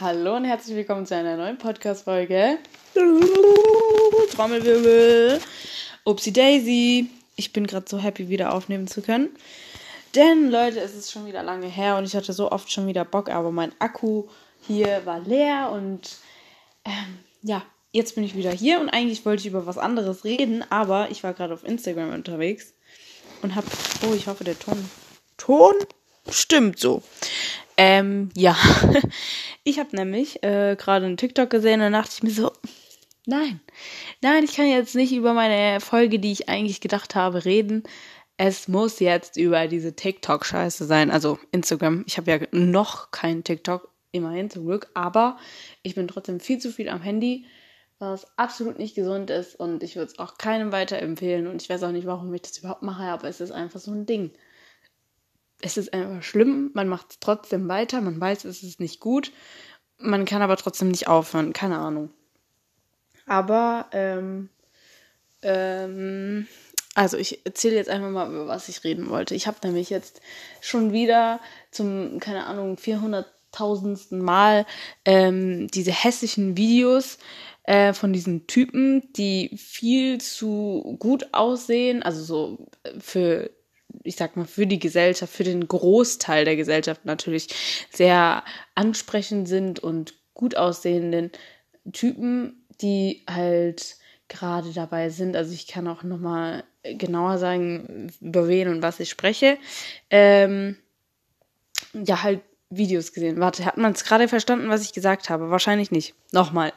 Hallo und herzlich willkommen zu einer neuen Podcast-Folge. Trommelwirbel. Upsi Daisy. Ich bin gerade so happy, wieder aufnehmen zu können. Denn, Leute, es ist schon wieder lange her und ich hatte so oft schon wieder Bock, aber mein Akku hier war leer und ähm, ja, jetzt bin ich wieder hier und eigentlich wollte ich über was anderes reden, aber ich war gerade auf Instagram unterwegs und hab. Oh, ich hoffe, der Ton. Ton? Stimmt so. Ähm, ja. Ich habe nämlich äh, gerade einen TikTok gesehen und dachte ich mir so, nein, nein, ich kann jetzt nicht über meine Folge, die ich eigentlich gedacht habe, reden. Es muss jetzt über diese TikTok-Scheiße sein. Also Instagram. Ich habe ja noch keinen TikTok, immerhin zum Glück, aber ich bin trotzdem viel zu viel am Handy, was absolut nicht gesund ist und ich würde es auch keinem weiterempfehlen und ich weiß auch nicht, warum ich das überhaupt mache, aber es ist einfach so ein Ding es ist einfach schlimm, man macht es trotzdem weiter, man weiß, es ist nicht gut, man kann aber trotzdem nicht aufhören, keine Ahnung. Aber, ähm, ähm, also ich erzähle jetzt einfach mal, über was ich reden wollte. Ich habe nämlich jetzt schon wieder zum, keine Ahnung, 400.000. Mal ähm, diese hässlichen Videos äh, von diesen Typen, die viel zu gut aussehen, also so für ich sag mal, für die Gesellschaft, für den Großteil der Gesellschaft natürlich sehr ansprechend sind und gut aussehenden Typen, die halt gerade dabei sind. Also ich kann auch nochmal genauer sagen, über wen und was ich spreche. Ähm, ja, halt Videos gesehen. Warte, hat man es gerade verstanden, was ich gesagt habe? Wahrscheinlich nicht. Nochmal.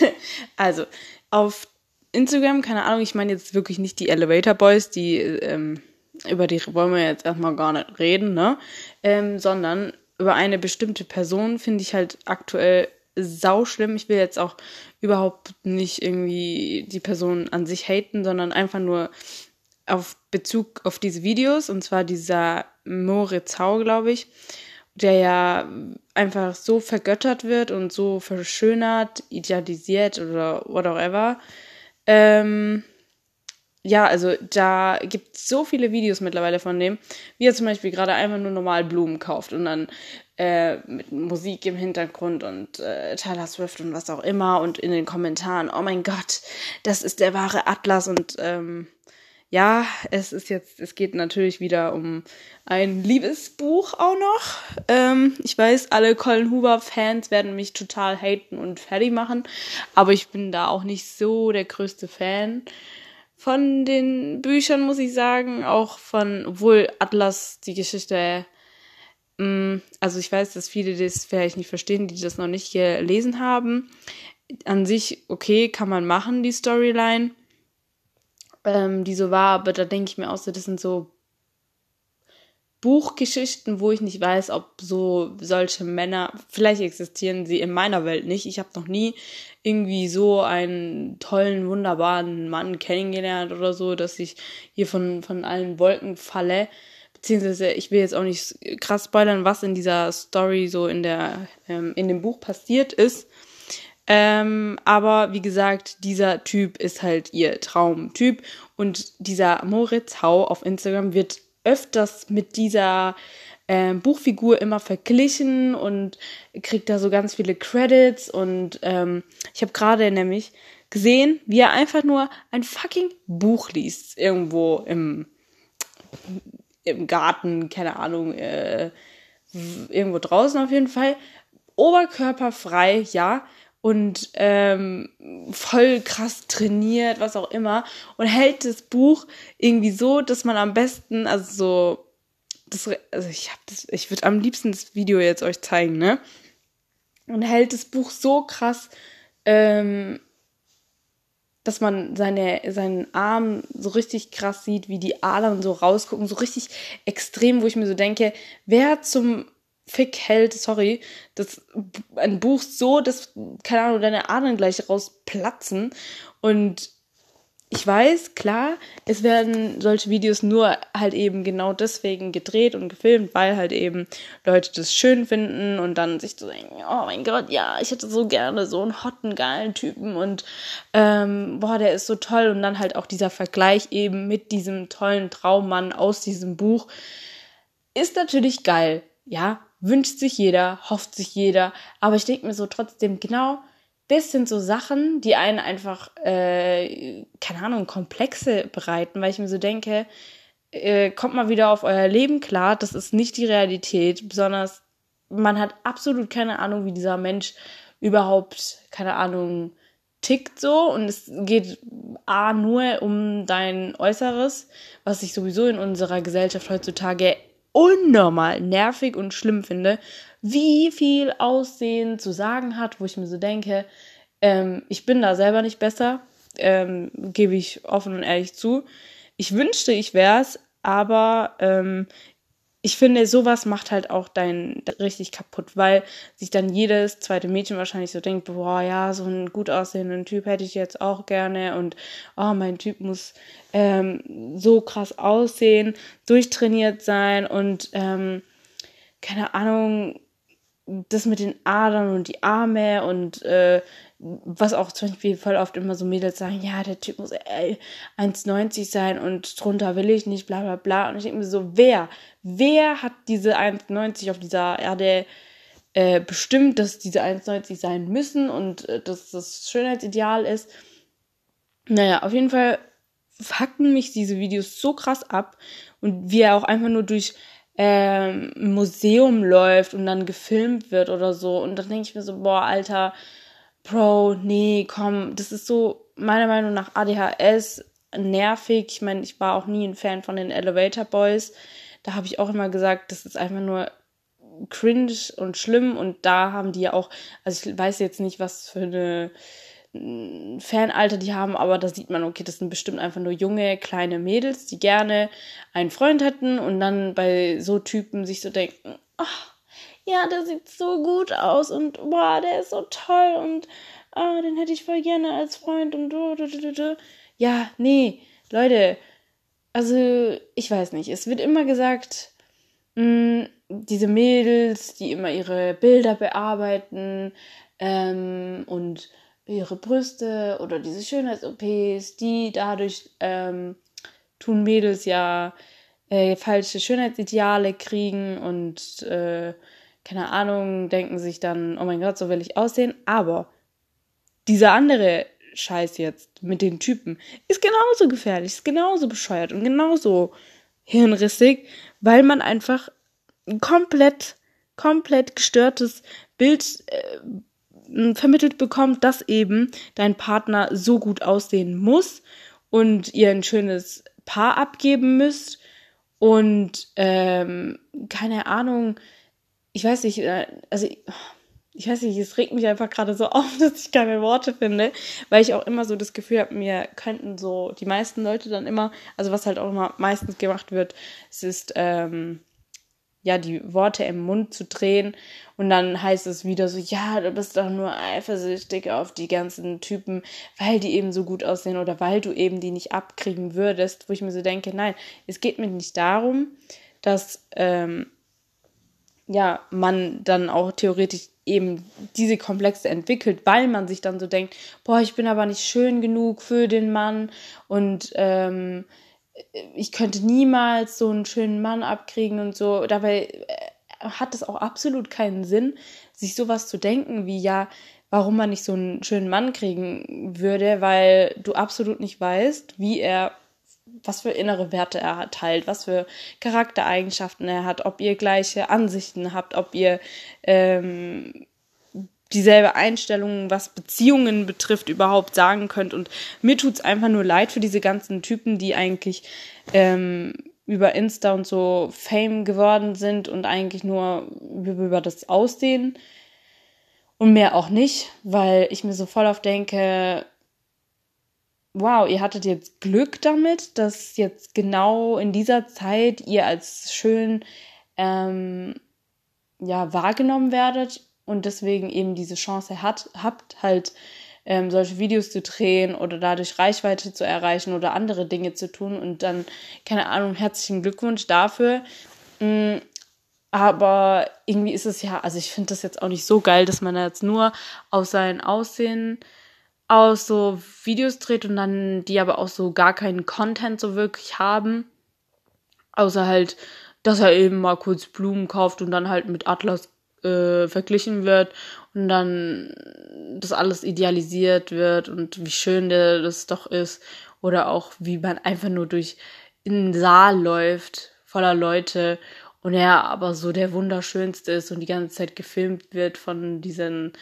also, auf Instagram, keine Ahnung, ich meine jetzt wirklich nicht die Elevator Boys, die ähm, über die wollen wir jetzt erstmal gar nicht reden, ne? Ähm, sondern über eine bestimmte Person finde ich halt aktuell sau schlimm. Ich will jetzt auch überhaupt nicht irgendwie die Person an sich haten, sondern einfach nur auf Bezug auf diese Videos. Und zwar dieser Moritz Hau, glaube ich, der ja einfach so vergöttert wird und so verschönert, idealisiert oder whatever. Ähm, ja, also da gibt es so viele Videos mittlerweile von dem, wie er zum Beispiel gerade einfach nur normal Blumen kauft und dann äh, mit Musik im Hintergrund und äh, Taylor Swift und was auch immer und in den Kommentaren, oh mein Gott, das ist der wahre Atlas und ähm, ja, es ist jetzt, es geht natürlich wieder um ein Liebesbuch auch noch. Ähm, ich weiß, alle Colin Hoover-Fans werden mich total haten und fertig machen, aber ich bin da auch nicht so der größte Fan von den Büchern, muss ich sagen. Auch von, obwohl Atlas die Geschichte, mh, mm, also ich weiß, dass viele das vielleicht nicht verstehen, die das noch nicht gelesen haben. An sich, okay, kann man machen, die Storyline, ähm, die so war, aber da denke ich mir auch so, das sind so Buchgeschichten, wo ich nicht weiß, ob so solche Männer, vielleicht existieren sie in meiner Welt nicht. Ich habe noch nie irgendwie so einen tollen, wunderbaren Mann kennengelernt oder so, dass ich hier von, von allen Wolken falle. Beziehungsweise, ich will jetzt auch nicht krass spoilern, was in dieser Story so in der, ähm, in dem Buch passiert ist. Ähm, aber wie gesagt, dieser Typ ist halt ihr Traumtyp und dieser Moritz Hau auf Instagram wird öfters mit dieser ähm, Buchfigur immer verglichen und kriegt da so ganz viele Credits. Und ähm, ich habe gerade nämlich gesehen, wie er einfach nur ein fucking Buch liest. Irgendwo im, im Garten, keine Ahnung, äh, irgendwo draußen auf jeden Fall. Oberkörperfrei, ja. Und ähm, voll krass trainiert, was auch immer. Und hält das Buch irgendwie so, dass man am besten, also so das, also ich habe das, ich würde am liebsten das Video jetzt euch zeigen, ne? Und hält das Buch so krass, ähm, dass man seine, seinen Arm so richtig krass sieht, wie die Adern so rausgucken, so richtig extrem, wo ich mir so denke, wer zum Fick hält, sorry, das, ein Buch so, dass, keine Ahnung, deine Adern gleich rausplatzen. Und ich weiß, klar, es werden solche Videos nur halt eben genau deswegen gedreht und gefilmt, weil halt eben Leute das schön finden und dann sich so denken, oh mein Gott, ja, ich hätte so gerne so einen hotten, geilen Typen und ähm, boah, der ist so toll. Und dann halt auch dieser Vergleich eben mit diesem tollen Traummann aus diesem Buch ist natürlich geil, ja, wünscht sich jeder, hofft sich jeder. Aber ich denke mir so trotzdem, genau, das sind so Sachen, die einen einfach, äh, keine Ahnung, Komplexe bereiten, weil ich mir so denke, äh, kommt mal wieder auf euer Leben klar, das ist nicht die Realität, besonders man hat absolut keine Ahnung, wie dieser Mensch überhaupt, keine Ahnung, tickt so und es geht A nur um dein Äußeres, was ich sowieso in unserer Gesellschaft heutzutage unnormal nervig und schlimm finde, wie viel Aussehen zu sagen hat, wo ich mir so denke, ähm, ich bin da selber nicht besser, ähm, gebe ich offen und ehrlich zu. Ich wünschte, ich wär's, aber ähm, ich finde, sowas macht halt auch dein richtig kaputt, weil sich dann jedes zweite Mädchen wahrscheinlich so denkt, boah, ja, so einen gut aussehenden Typ hätte ich jetzt auch gerne und oh, mein Typ muss ähm, so krass aussehen, durchtrainiert sein und ähm, keine Ahnung, das mit den Adern und die Arme und äh, was auch zum Beispiel voll oft immer so Mädels sagen, ja, der Typ muss 1,90 sein und drunter will ich nicht, bla bla bla. Und ich denke mir so, wer, wer hat diese 1,90 auf dieser Erde äh, bestimmt, dass diese 1,90 sein müssen und äh, dass das Schönheitsideal ist? Naja, auf jeden Fall fucken mich diese Videos so krass ab und wie er auch einfach nur durch ähm, Museum läuft und dann gefilmt wird oder so. Und dann denke ich mir so, boah, Alter, Bro, nee, komm, das ist so meiner Meinung nach ADHS nervig. Ich meine, ich war auch nie ein Fan von den Elevator Boys. Da habe ich auch immer gesagt, das ist einfach nur cringe und schlimm und da haben die ja auch, also ich weiß jetzt nicht, was für eine Fanalter die haben, aber da sieht man, okay, das sind bestimmt einfach nur junge, kleine Mädels, die gerne einen Freund hätten und dann bei so Typen sich so denken, ach, ja, der sieht so gut aus und boah, der ist so toll und ah, den hätte ich voll gerne als Freund und du, du, du, du. Ja, nee, Leute, also ich weiß nicht, es wird immer gesagt, mh, hm, diese Mädels, die immer ihre Bilder bearbeiten ähm, und ihre Brüste oder diese Schönheits-OPs, die dadurch ähm, tun Mädels ja äh, falsche Schönheitsideale kriegen und äh, keine Ahnung, denken sich dann, oh mein Gott, so will ich aussehen. Aber dieser andere Scheiß jetzt mit den Typen ist genauso gefährlich, ist genauso bescheuert und genauso hirnrissig, weil man einfach ein komplett, komplett gestörtes Bild äh, vermittelt bekommt, dass eben dein Partner so gut aussehen muss und ihr ein schönes Paar abgeben müsst. Und ähm, keine Ahnung, ich weiß nicht, äh, also ich weiß nicht, es regt mich einfach gerade so auf, dass ich keine Worte finde, weil ich auch immer so das Gefühl habe, mir könnten so die meisten Leute dann immer, also was halt auch immer meistens gemacht wird, es ist ähm, ja die Worte im Mund zu drehen. Und dann heißt es wieder so, ja, du bist doch nur eifersüchtig auf die ganzen Typen, weil die eben so gut aussehen oder weil du eben die nicht abkriegen würdest, wo ich mir so denke, nein, es geht mir nicht darum, dass ähm, ja, man dann auch theoretisch eben diese Komplexe entwickelt, weil man sich dann so denkt, boah, ich bin aber nicht schön genug für den Mann. Und ähm, ich könnte niemals so einen schönen Mann abkriegen und so. Dabei äh, hat es auch absolut keinen Sinn, sich sowas zu denken, wie ja, warum man nicht so einen schönen Mann kriegen würde, weil du absolut nicht weißt, wie er was für innere Werte er teilt, was für Charaktereigenschaften er hat, ob ihr gleiche Ansichten habt, ob ihr ähm, dieselbe Einstellung, was Beziehungen betrifft, überhaupt sagen könnt. Und mir tut's einfach nur leid für diese ganzen Typen, die eigentlich ähm, über Insta und so Fame geworden sind und eigentlich nur über das Aussehen und mehr auch nicht, weil ich mir so voll auf denke, wow, ihr hattet jetzt Glück damit, dass jetzt genau in dieser Zeit ihr als schön ähm, ja, wahrgenommen werdet und deswegen eben diese Chance hat, habt, halt ähm, solche Videos zu drehen oder dadurch Reichweite zu erreichen oder andere Dinge zu tun und dann, keine Ahnung, herzlichen Glückwunsch dafür. Mhm. Aber irgendwie ist es ja, also ich finde das jetzt auch nicht so geil, dass man jetzt nur auf sein Aussehen aus so Videos dreht und dann die aber auch so gar keinen Content so wirklich haben. Außer halt dass er eben mal kurz Blumen kauft und dann halt mit Atlas äh, verglichen wird und dann das alles idealisiert wird und wie schön der das doch ist oder auch wie man einfach nur durch in den Saal läuft voller Leute und er aber so der wunderschönste ist und die ganze Zeit gefilmt wird von diesen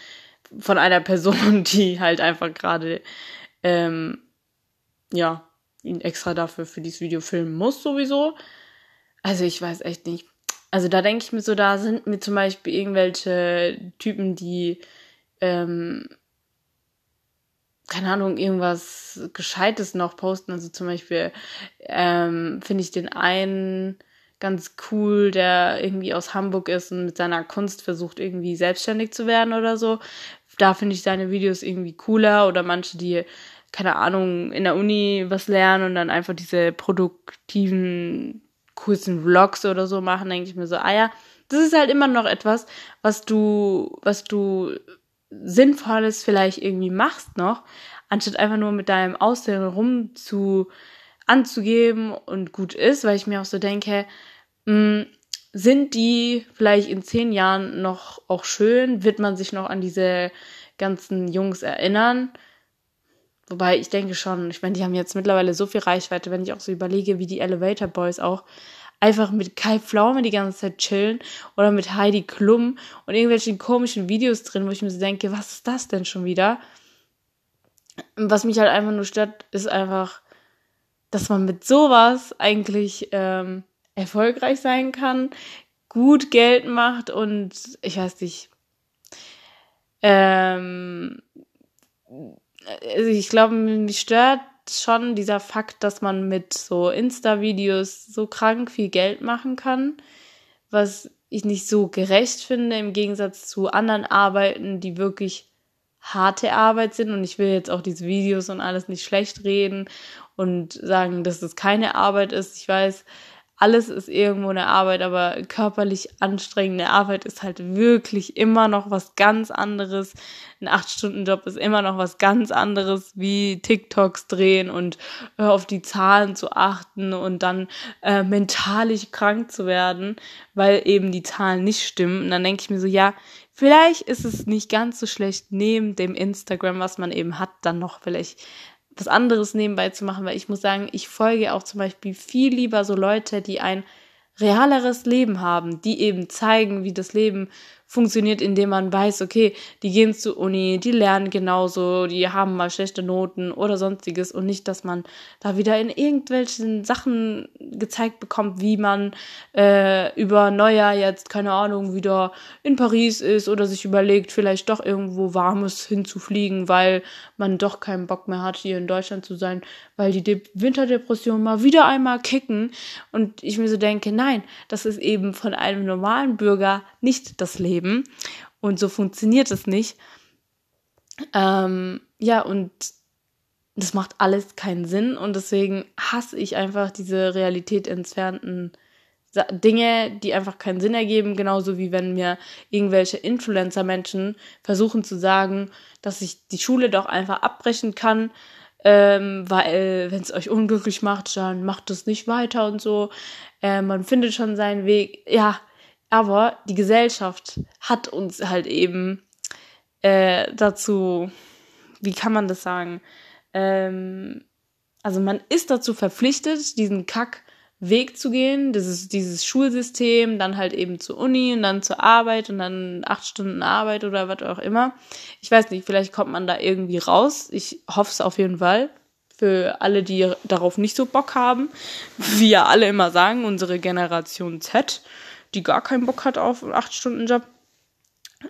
von einer Person, die halt einfach gerade ähm, ja ihn extra dafür für dieses Video filmen muss sowieso. Also ich weiß echt nicht. Also da denke ich mir so, da sind mir zum Beispiel irgendwelche Typen, die ähm, keine Ahnung, irgendwas Gescheites noch posten. Also zum Beispiel ähm, finde ich den einen ganz cool, der irgendwie aus Hamburg ist und mit seiner Kunst versucht, irgendwie selbstständig zu werden oder so. Da finde ich seine Videos irgendwie cooler oder manche, die, keine Ahnung, in der Uni was lernen und dann einfach diese produktiven, kurzen Vlogs oder so machen, denke ich mir so, ah ja, das ist halt immer noch etwas, was du, was du Sinnvolles vielleicht irgendwie machst noch, anstatt einfach nur mit deinem Aussehen rum zu anzugeben und gut ist, weil ich mir auch so denke, mh, hm, sind die vielleicht in zehn Jahren noch auch schön? Wird man sich noch an diese ganzen Jungs erinnern? Wobei ich denke schon, ich meine, die haben jetzt mittlerweile so viel Reichweite, wenn ich auch so überlege, wie die Elevator Boys auch einfach mit Kai Pflaume die ganze Zeit chillen oder mit Heidi Klum und irgendwelchen komischen Videos drin, wo ich mir so denke, was ist das denn schon wieder? Was mich halt einfach nur stört, ist einfach, dass man mit sowas eigentlich ähm, erfolgreich sein kann, gut Geld macht und ich weiß nicht. Ähm, also ich glaube, mich stört schon dieser Fakt, dass man mit so Insta-Videos so krank viel Geld machen kann, was ich nicht so gerecht finde im Gegensatz zu anderen Arbeiten, die wirklich harte Arbeit sind und ich will jetzt auch diese Videos und alles nicht schlecht reden und sagen, dass es keine Arbeit ist. Ich weiß, alles ist irgendwo eine Arbeit, aber körperlich anstrengende Arbeit ist halt wirklich immer noch was ganz anderes. Ein 8-Stunden-Job ist immer noch was ganz anderes, wie TikToks drehen und äh, auf die Zahlen zu achten und dann äh, mentalig krank zu werden, weil eben die Zahlen nicht stimmen. Und dann denke ich mir so, ja, vielleicht ist es nicht ganz so schlecht, neben dem Instagram, was man eben hat, dann noch vielleicht was anderes nebenbei zu machen, weil ich muss sagen, ich folge auch zum Beispiel viel lieber so Leute, die ein realeres Leben haben, die eben zeigen, wie das Leben funktioniert, indem man weiß, okay, die gehen zur Uni, die lernen genauso, die haben mal schlechte Noten oder sonstiges und nicht, dass man da wieder in irgendwelchen Sachen gezeigt bekommt, wie man äh, über Neujahr jetzt, keine Ahnung, wieder in Paris ist oder sich überlegt, vielleicht doch irgendwo Warmes hinzufliegen, weil man doch keinen Bock mehr hat, hier in Deutschland zu sein, weil die De Winterdepression mal wieder einmal kicken und ich mir so denke, nein, das ist eben von einem normalen Bürger nicht das Leben leben. Und so funktioniert es nicht. Ähm, ja, und das macht alles keinen Sinn. Und deswegen hasse ich einfach diese Realität entfernten Dinge, die einfach keinen Sinn ergeben, genauso wie wenn mir irgendwelche Influencer-Menschen versuchen zu sagen, dass ich die Schule doch einfach abbrechen kann, ähm, weil wenn es euch unglücklich macht, dann macht es nicht weiter und so. Äh, man findet schon seinen Weg. Ja, aber die Gesellschaft hat uns halt eben äh, dazu, wie kann man das sagen? Ähm, also man ist dazu verpflichtet, diesen Kack-Weg zu gehen, dieses, dieses Schulsystem, dann halt eben zur Uni und dann zur Arbeit und dann acht Stunden Arbeit oder was auch immer. Ich weiß nicht, vielleicht kommt man da irgendwie raus. Ich hoffe es auf jeden Fall. Für alle, die darauf nicht so Bock haben, wie ja alle immer sagen, unsere Generation Z die gar keinen Bock hat auf einen 8-Stunden-Job.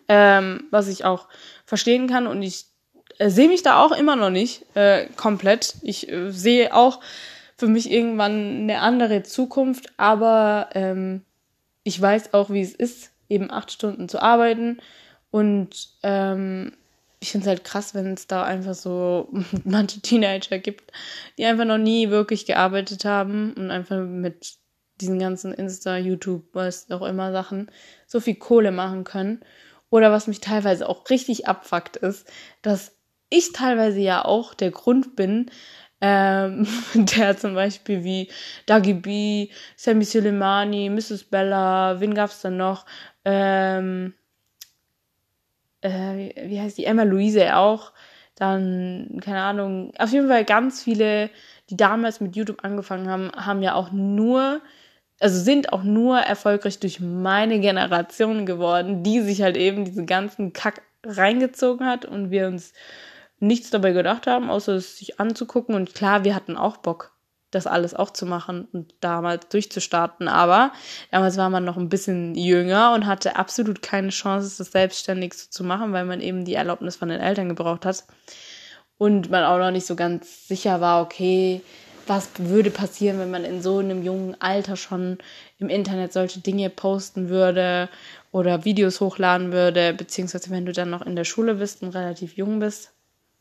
Ähm, was ich auch verstehen kann und ich äh, sehe mich da auch immer noch nicht äh, komplett. Ich äh, sehe auch für mich irgendwann eine andere Zukunft, aber ähm, ich weiß auch, wie es ist, eben acht Stunden zu arbeiten und ähm, ich finde es halt krass, wenn es da einfach so manche Teenager gibt, die einfach noch nie wirklich gearbeitet haben und einfach mit diesen ganzen Insta, YouTube, was auch immer Sachen, so viel Kohle machen können. Oder was mich teilweise auch richtig abfuckt ist, dass ich teilweise ja auch der Grund bin, ähm, der zum Beispiel wie Dagi B, Sammy Soleimani, Mrs. Bella, wen gab's dann noch? Ähm, äh, wie heißt die? Emma Louise auch. Dann, keine Ahnung, auf jeden Fall ganz viele, die damals mit YouTube angefangen haben, haben ja auch nur, also sind auch nur erfolgreich durch meine Generation geworden, die sich halt eben diesen ganzen Kack reingezogen hat und wir uns nichts dabei gedacht haben, außer es sich anzugucken. Und klar, wir hatten auch Bock, das alles auch zu machen und damals durchzustarten. Aber damals war man noch ein bisschen jünger und hatte absolut keine Chance, das selbstständig so zu machen, weil man eben die Erlaubnis von den Eltern gebraucht hat. Und man auch noch nicht so ganz sicher war, okay, was würde passieren, wenn man in so einem jungen Alter schon im Internet solche Dinge posten würde oder Videos hochladen würde, beziehungsweise wenn du dann noch in der Schule bist und relativ jung bist.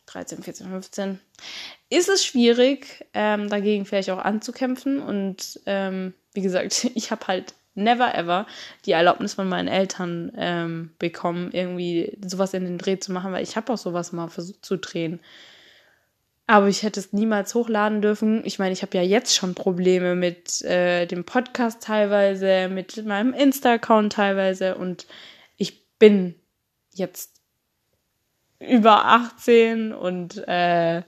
13, 14, 15, ist es schwierig, ähm, dagegen vielleicht auch anzukämpfen. Und ähm, wie gesagt, ich habe halt never ever die Erlaubnis von meinen Eltern ähm, bekommen, irgendwie sowas in den Dreh zu machen, weil ich habe auch sowas mal versucht zu drehen. Aber ich hätte es niemals hochladen dürfen. Ich meine, ich habe ja jetzt schon Probleme mit äh, dem Podcast teilweise, mit meinem Insta-Account teilweise und ich bin jetzt über 18 und äh,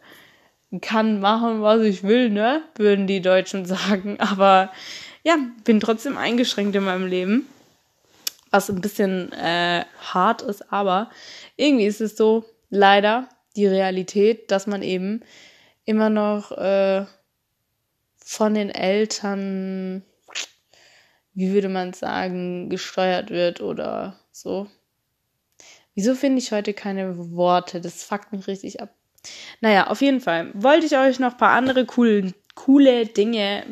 kann machen, was ich will, ne? Würden die Deutschen sagen. Aber ja, bin trotzdem eingeschränkt in meinem Leben. Was ein bisschen äh, hart ist, aber irgendwie ist es so, leider, die Realität, dass man eben immer noch äh, von den Eltern, wie würde man sagen, gesteuert wird oder so. Wieso finde ich heute keine Worte? Das fuckt mich richtig ab. Naja, auf jeden Fall wollte ich euch noch ein paar andere cool, coole Dinge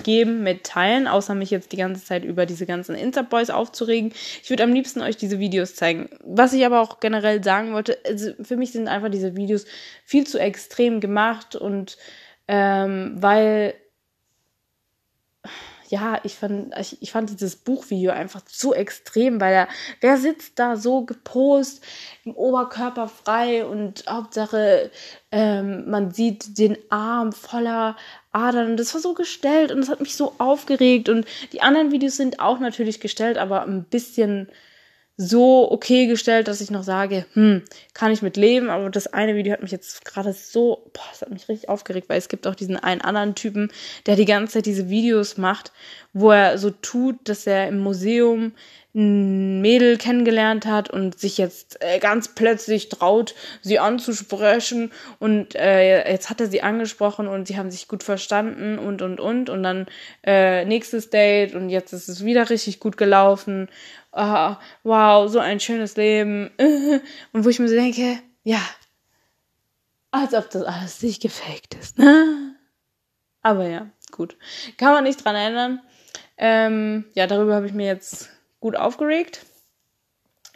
mitgeben, mitteilen, außer mich jetzt die ganze Zeit über diese ganzen Insta-Boys aufzuregen. Ich würde am liebsten euch diese Videos zeigen. Was ich aber auch generell sagen wollte, also für mich sind einfach diese Videos viel zu extrem gemacht und ähm, weil ja, ich fand, ich, ich fand dieses Buchvideo einfach zu extrem, weil er, wer sitzt da so gepost, im Oberkörper frei und Hauptsache, ähm, man sieht den Arm voller Adern und das war so gestellt und das hat mich so aufgeregt und die anderen Videos sind auch natürlich gestellt, aber ein bisschen so okay gestellt, dass ich noch sage, hm, kann ich mit leben, aber das eine Video hat mich jetzt gerade so, boah, das hat mich richtig aufgeregt, weil es gibt auch diesen einen anderen Typen, der die ganze Zeit diese Videos macht, wo er so tut, dass er im Museum ein Mädel kennengelernt hat und sich jetzt äh, ganz plötzlich traut, sie anzusprechen. Und äh, jetzt hat er sie angesprochen und sie haben sich gut verstanden und und und. Und dann äh, nächstes Date und jetzt ist es wieder richtig gut gelaufen oh, wow, so ein schönes Leben. Und wo ich mir so denke, ja, als ob das alles nicht gefaked ist, ne? Aber ja, gut. Kann man nicht dran ändern. Ähm, ja, darüber habe ich mir jetzt gut aufgeregt.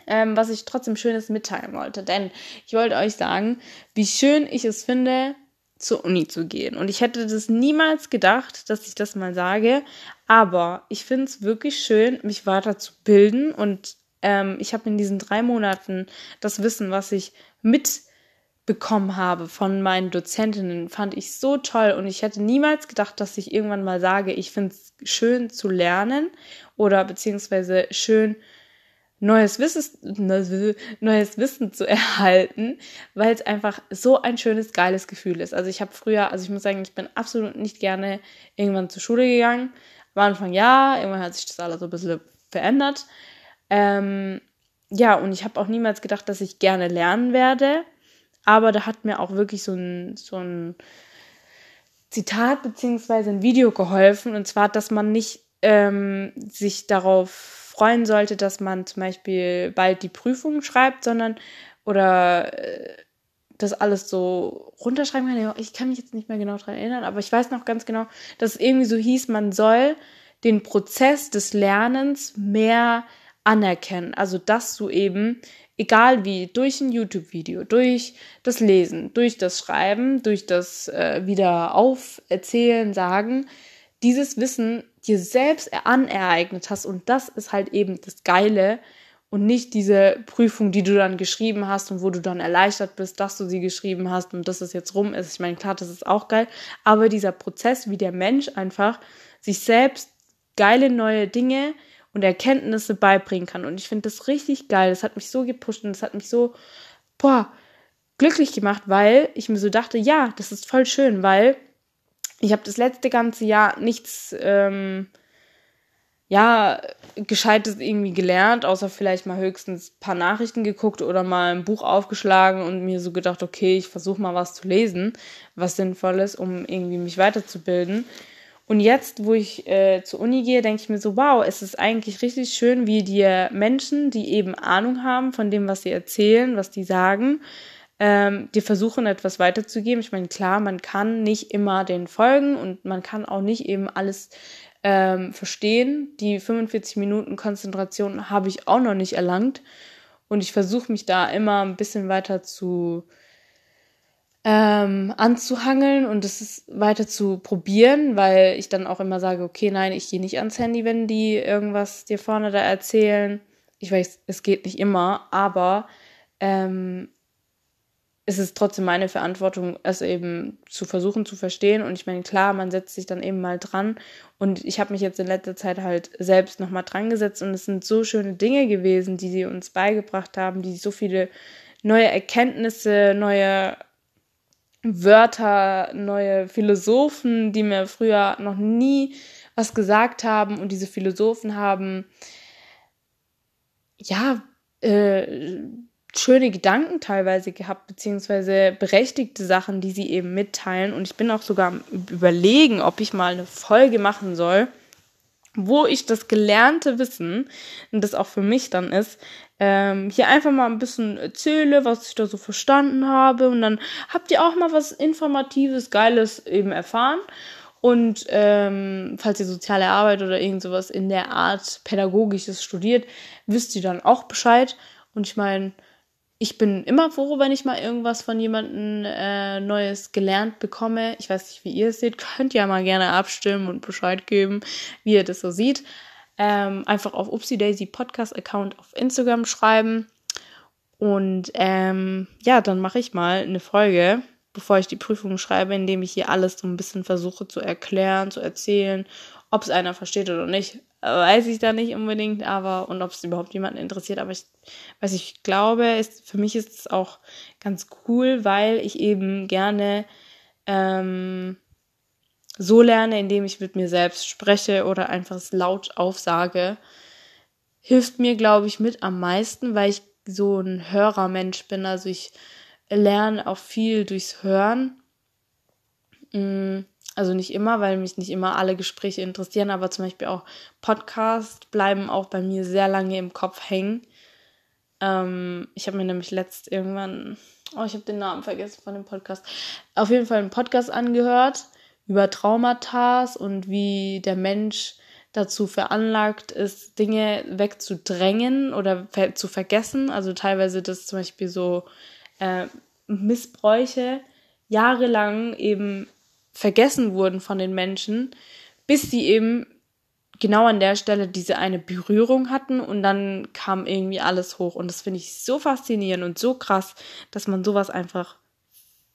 Ähm, was ich trotzdem Schönes mitteilen wollte. Denn ich wollte euch sagen, wie schön ich es finde, zur Uni zu gehen. Und ich hätte das niemals gedacht, dass ich das mal sage. Aber ich finde es wirklich schön, mich weiter zu bilden. Und ähm, ich habe in diesen drei Monaten das Wissen, was ich mitbekommen habe von meinen Dozentinnen, fand ich so toll. Und ich hätte niemals gedacht, dass ich irgendwann mal sage, ich finde es schön zu lernen oder beziehungsweise schön neues Wissen, neues Wissen zu erhalten, weil es einfach so ein schönes, geiles Gefühl ist. Also ich habe früher, also ich muss sagen, ich bin absolut nicht gerne irgendwann zur Schule gegangen. Am Anfang ja, irgendwann hat sich das alles so ein bisschen verändert. Ähm, ja, und ich habe auch niemals gedacht, dass ich gerne lernen werde. Aber da hat mir auch wirklich so ein, so ein Zitat beziehungsweise ein Video geholfen. Und zwar, dass man nicht ähm, sich darauf freuen sollte, dass man zum Beispiel bald die Prüfung schreibt, sondern oder äh, das alles so runterschreiben kann. Ich kann mich jetzt nicht mehr genau daran erinnern, aber ich weiß noch ganz genau, dass es irgendwie so hieß, man soll den Prozess des Lernens mehr anerkennen. Also, dass du eben, egal wie, durch ein YouTube-Video, durch das Lesen, durch das Schreiben, durch das äh, wieder auferzählen, sagen, dieses Wissen dir selbst anereignet hast. Und das ist halt eben das Geile. und nicht diese Prüfung, die du dann geschrieben hast und wo du dann erleichtert bist, dass du sie geschrieben hast und dass es jetzt rum ist. Ich meine, klar, das ist auch geil, aber dieser Prozess, wie der Mensch einfach sich selbst geile neue Dinge und Erkenntnisse beibringen kann. Und ich finde das richtig geil. Das hat mich so gepusht und das hat mich so, boah, glücklich gemacht, weil ich mir so dachte, ja, das ist voll schön, weil ich habe das letzte ganze Jahr nichts ähm, ja, Gescheites irgendwie gelernt, außer vielleicht mal höchstens paar Nachrichten geguckt oder mal ein Buch aufgeschlagen und mir so gedacht, okay, ich versuche mal was zu lesen, was sinnvoll ist, um irgendwie mich weiterzubilden. Und jetzt, wo ich äh, zur Uni gehe, denke ich mir so, wow, es ist eigentlich richtig schön, wie die Menschen, die eben Ahnung haben von dem, was sie erzählen, was die sagen, ähm, die versuchen etwas weiterzugeben. Ich meine, klar, man kann nicht immer den folgen und man kann auch nicht eben alles ähm, verstehen. Die 45 Minuten Konzentration habe ich auch noch nicht erlangt. Und ich versuche mich da immer ein bisschen weiter zu ähm, anzuhangeln und es weiter zu probieren, weil ich dann auch immer sage, okay, nein, ich gehe nicht ans Handy, wenn die irgendwas dir vorne da erzählen. Ich weiß, es geht nicht immer, aber ähm, ist es trotzdem meine Verantwortung, es eben zu versuchen zu verstehen. Und ich meine, klar, man setzt sich dann eben mal dran. Und ich habe mich jetzt in letzter Zeit halt selbst nochmal dran gesetzt. Und es sind so schöne Dinge gewesen, die sie uns beigebracht haben, die so viele neue Erkenntnisse, neue Wörter, neue Philosophen, die mir früher noch nie was gesagt haben. Und diese Philosophen haben, ja, äh, schöne Gedanken teilweise gehabt, beziehungsweise berechtigte Sachen, die sie eben mitteilen. Und ich bin auch sogar am Überlegen, ob ich mal eine Folge machen soll, wo ich das gelernte Wissen, und das auch für mich dann ist, ähm, hier einfach mal ein bisschen erzähle, was ich da so verstanden habe. Und dann habt ihr auch mal was Informatives, Geiles eben erfahren. Und ähm, falls ihr soziale Arbeit oder irgend sowas in der Art Pädagogisches studiert, wisst ihr dann auch Bescheid. Und ich meine, ich bin immer froh, wenn ich mal irgendwas von jemandem äh, Neues gelernt bekomme. Ich weiß nicht, wie ihr es seht. Könnt ihr mal gerne abstimmen und Bescheid geben, wie ihr das so sieht. Ähm, einfach auf Upsi Daisy Podcast Account auf Instagram schreiben. Und ähm, ja, dann mache ich mal eine Folge, bevor ich die Prüfung schreibe, indem ich hier alles so ein bisschen versuche zu erklären, zu erzählen, ob es einer versteht oder nicht weiß ich da nicht unbedingt, aber und ob es überhaupt jemanden interessiert, aber ich, was ich glaube, ist, für mich ist es auch ganz cool, weil ich eben gerne ähm, so lerne, indem ich mit mir selbst spreche oder einfach es laut aufsage, hilft mir, glaube ich, mit am meisten, weil ich so ein Hörermensch bin. Also ich lerne auch viel durchs Hören. Mm also nicht immer, weil mich nicht immer alle Gespräche interessieren, aber zum Beispiel auch Podcasts bleiben auch bei mir sehr lange im Kopf hängen. Ähm, ich habe mir nämlich letzt irgendwann, oh, ich habe den Namen vergessen von dem Podcast, auf jeden Fall einen Podcast angehört über Traumata und wie der Mensch dazu veranlagt ist, Dinge wegzudrängen oder zu vergessen. Also teilweise, dass zum Beispiel so äh, Missbräuche jahrelang eben vergessen wurden von den Menschen, bis sie eben genau an der Stelle diese eine Berührung hatten und dann kam irgendwie alles hoch. Und das finde ich so faszinierend und so krass, dass man sowas einfach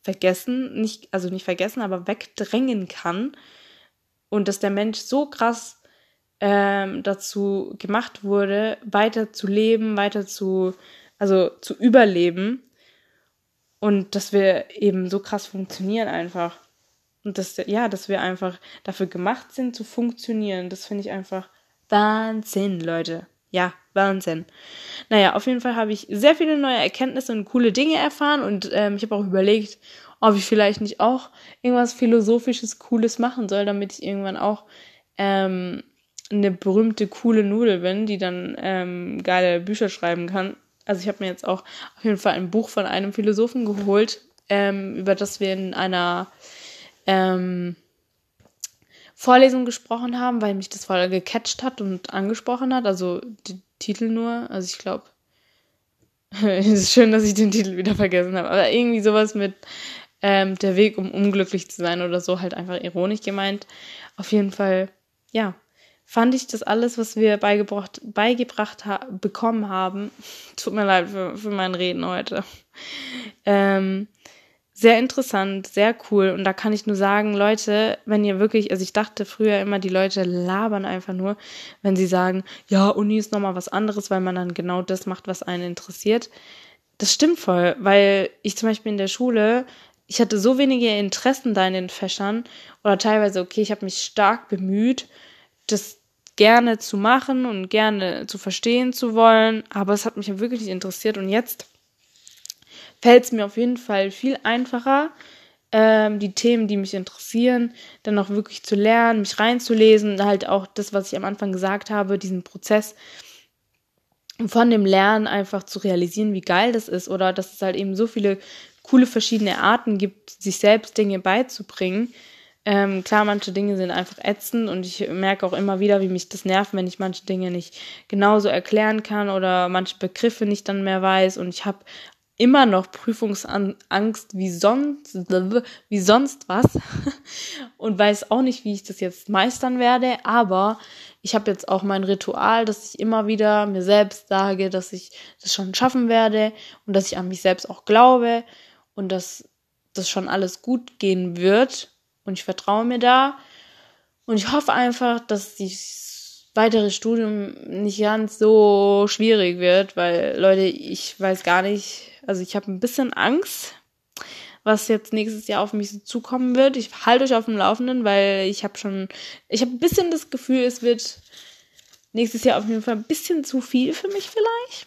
vergessen, nicht, also nicht vergessen, aber wegdrängen kann. Und dass der Mensch so krass ähm, dazu gemacht wurde, weiter zu leben, weiter zu, also zu überleben. Und dass wir eben so krass funktionieren einfach. Und dass, ja, dass wir einfach dafür gemacht sind, zu funktionieren. Das finde ich einfach Wahnsinn, Leute. Ja, Wahnsinn. Naja, auf jeden Fall habe ich sehr viele neue Erkenntnisse und coole Dinge erfahren und ähm, ich habe auch überlegt, ob ich vielleicht nicht auch irgendwas Philosophisches, Cooles machen soll, damit ich irgendwann auch ähm, eine berühmte, coole Nudel bin, die dann ähm, geile Bücher schreiben kann. Also ich habe mir jetzt auch auf jeden Fall ein Buch von einem Philosophen geholt, ähm, über das wir in einer ähm, Vorlesung gesprochen haben, weil mich das voll gecatcht hat und angesprochen hat. Also die Titel nur. Also ich glaube, es ist schön, dass ich den Titel wieder vergessen habe. Aber irgendwie sowas mit ähm, der Weg, um unglücklich zu sein oder so, halt einfach ironisch gemeint. Auf jeden Fall, ja, fand ich das alles, was wir beigebracht, beigebracht ha bekommen haben, tut mir leid für, für mein Reden heute, ähm, sehr interessant, sehr cool. Und da kann ich nur sagen, Leute, wenn ihr wirklich, also ich dachte früher immer, die Leute labern einfach nur, wenn sie sagen, ja, Uni ist nochmal was anderes, weil man dann genau das macht, was einen interessiert. Das stimmt voll, weil ich zum Beispiel in der Schule, ich hatte so wenige Interessen da in den Fächern oder teilweise, okay, ich habe mich stark bemüht, das gerne zu machen und gerne zu verstehen zu wollen, aber es hat mich wirklich nicht interessiert und jetzt fällt es mir auf jeden Fall viel einfacher, ähm, die Themen, die mich interessieren, dann auch wirklich zu lernen, mich reinzulesen, halt auch das, was ich am Anfang gesagt habe, diesen Prozess von dem Lernen einfach zu realisieren, wie geil das ist oder dass es halt eben so viele coole verschiedene Arten gibt, sich selbst Dinge beizubringen. Ähm, klar, manche Dinge sind einfach ätzend und ich merke auch immer wieder, wie mich das nervt, wenn ich manche Dinge nicht genauso erklären kann oder manche Begriffe nicht dann mehr weiß und ich habe immer noch Prüfungsangst wie sonst, wie sonst was. Und weiß auch nicht, wie ich das jetzt meistern werde, aber ich habe jetzt auch mein Ritual, dass ich immer wieder mir selbst sage, dass ich das schon schaffen werde und dass ich an mich selbst auch glaube und dass das schon alles gut gehen wird. Und ich vertraue mir da. Und ich hoffe einfach, dass die weitere Studium nicht ganz so schwierig wird, weil Leute, ich weiß gar nicht, also ich habe ein bisschen Angst, was jetzt nächstes Jahr auf mich zukommen wird. Ich halte euch auf dem Laufenden, weil ich habe schon, ich habe ein bisschen das Gefühl, es wird nächstes Jahr auf jeden Fall ein bisschen zu viel für mich vielleicht.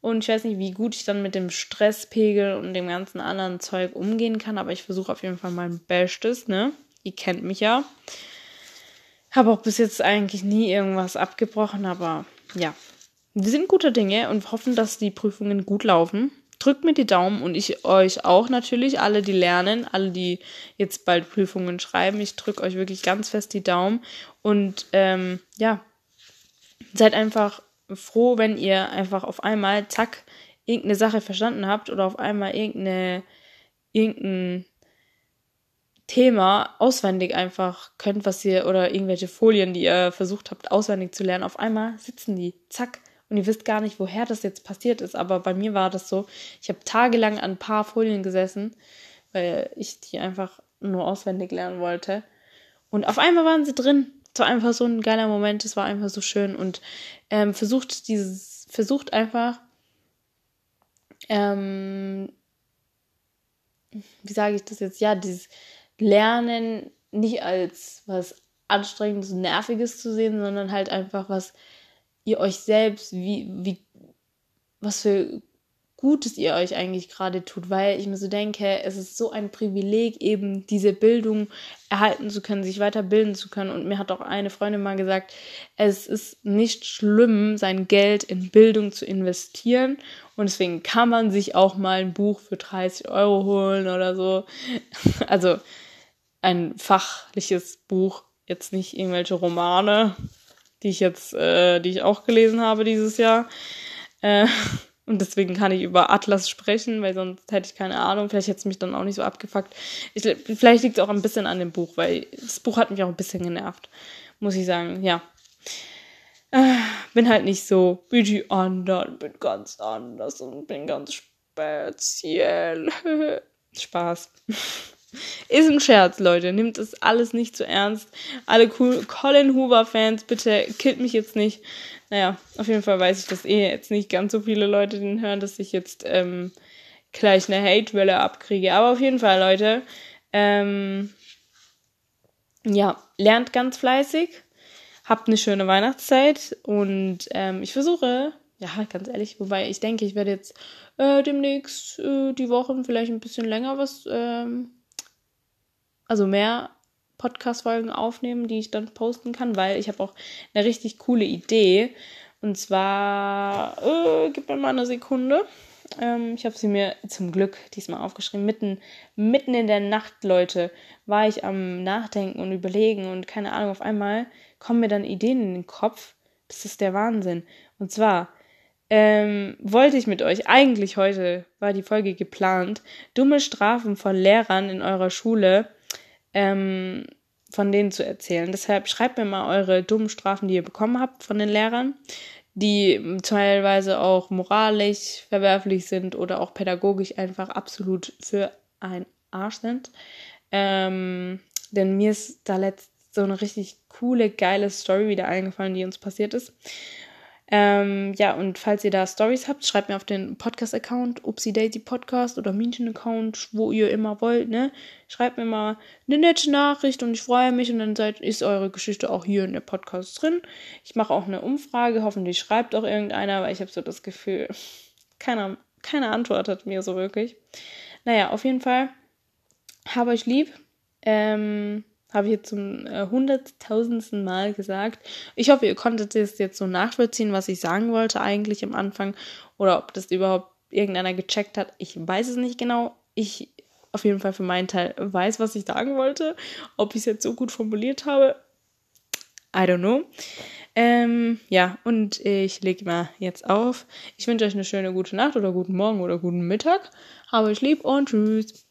Und ich weiß nicht, wie gut ich dann mit dem Stresspegel und dem ganzen anderen Zeug umgehen kann, aber ich versuche auf jeden Fall mein Bestes, ne? Ihr kennt mich ja. Habe auch bis jetzt eigentlich nie irgendwas abgebrochen, aber ja. Wir sind gute Dinge und hoffen, dass die Prüfungen gut laufen. Drückt mir die Daumen und ich euch auch natürlich, alle, die lernen, alle, die jetzt bald Prüfungen schreiben. Ich drücke euch wirklich ganz fest die Daumen und ähm, ja, seid einfach froh, wenn ihr einfach auf einmal, zack, irgendeine Sache verstanden habt oder auf einmal irgendeine, irgendein Thema auswendig einfach könnt, was ihr oder irgendwelche Folien, die ihr versucht habt auswendig zu lernen, auf einmal sitzen die, zack, und ihr wisst gar nicht, woher das jetzt passiert ist. Aber bei mir war das so, ich habe tagelang an ein paar Folien gesessen, weil ich die einfach nur auswendig lernen wollte. Und auf einmal waren sie drin. Es war einfach so ein geiler Moment, es war einfach so schön und ähm, versucht dieses, versucht einfach, ähm, wie sage ich das jetzt? Ja, dieses Lernen nicht als was anstrengendes und nerviges zu sehen, sondern halt einfach was ihr euch selbst, wie, wie, was für Gutes ihr euch eigentlich gerade tut, weil ich mir so denke, es ist so ein Privileg, eben diese Bildung erhalten zu können, sich weiterbilden zu können. Und mir hat auch eine Freundin mal gesagt, es ist nicht schlimm, sein Geld in Bildung zu investieren. Und deswegen kann man sich auch mal ein Buch für 30 Euro holen oder so. Also ein fachliches Buch, jetzt nicht irgendwelche Romane, die ich jetzt, äh, die ich auch gelesen habe dieses Jahr. Äh, und deswegen kann ich über Atlas sprechen, weil sonst hätte ich keine Ahnung. Vielleicht hätte es mich dann auch nicht so abgefuckt. Ich, vielleicht liegt es auch ein bisschen an dem Buch, weil das Buch hat mich auch ein bisschen genervt. Muss ich sagen, ja. Äh, bin halt nicht so wie die anderen, bin ganz anders und bin ganz speziell. Spaß. Ist ein Scherz, Leute. Nimmt es alles nicht zu ernst. Alle cool Colin Hoover-Fans, bitte killt mich jetzt nicht. Naja, auf jeden Fall weiß ich, dass eh jetzt nicht ganz so viele Leute den hören, dass ich jetzt ähm, gleich eine Hate-Welle abkriege. Aber auf jeden Fall, Leute, ähm, ja, lernt ganz fleißig, habt eine schöne Weihnachtszeit und ähm, ich versuche, ja, ganz ehrlich, wobei ich denke, ich werde jetzt äh, demnächst äh, die Wochen vielleicht ein bisschen länger was ähm, also mehr Podcast-Folgen aufnehmen, die ich dann posten kann, weil ich habe auch eine richtig coole Idee. Und zwar, äh, gib mir mal eine Sekunde. Ähm, ich habe sie mir zum Glück diesmal aufgeschrieben. Mitten, mitten in der Nacht, Leute, war ich am Nachdenken und Überlegen und keine Ahnung, auf einmal kommen mir dann Ideen in den Kopf. Das ist der Wahnsinn. Und zwar ähm, wollte ich mit euch, eigentlich heute war die Folge geplant, dumme Strafen von Lehrern in eurer Schule ähm, von denen zu erzählen. Deshalb schreibt mir mal eure dummen Strafen, die ihr bekommen habt von den Lehrern, die teilweise auch moralisch verwerflich sind oder auch pädagogisch einfach absolut für ein Arsch sind. Ähm, denn mir ist da letzt so eine richtig coole, geile Story wieder eingefallen, die uns passiert ist. Ähm, ja, und falls ihr da Stories habt, schreibt mir auf den Podcast-Account, Upsi Daisy Podcast oder München-Account, wo ihr immer wollt, ne? Schreibt mir mal eine nette Nachricht und ich freue mich und dann seid, ist eure Geschichte auch hier in der Podcast drin. Ich mache auch eine Umfrage, hoffentlich schreibt auch irgendeiner, weil ich habe so das Gefühl, keiner, keiner antwortet mir so wirklich. Naja, auf jeden Fall, habe euch lieb. Ähm, habe ich jetzt zum äh, hunderttausendsten Mal gesagt. Ich hoffe, ihr konntet es jetzt so nachvollziehen, was ich sagen wollte eigentlich am Anfang. Oder ob das überhaupt irgendeiner gecheckt hat. Ich weiß es nicht genau. Ich auf jeden Fall für meinen Teil weiß, was ich sagen wollte. Ob ich es jetzt so gut formuliert habe, I don't know. Ähm, ja, und ich lege mal jetzt auf. Ich wünsche euch eine schöne gute Nacht oder guten Morgen oder guten Mittag. Habe euch lieb und tschüss.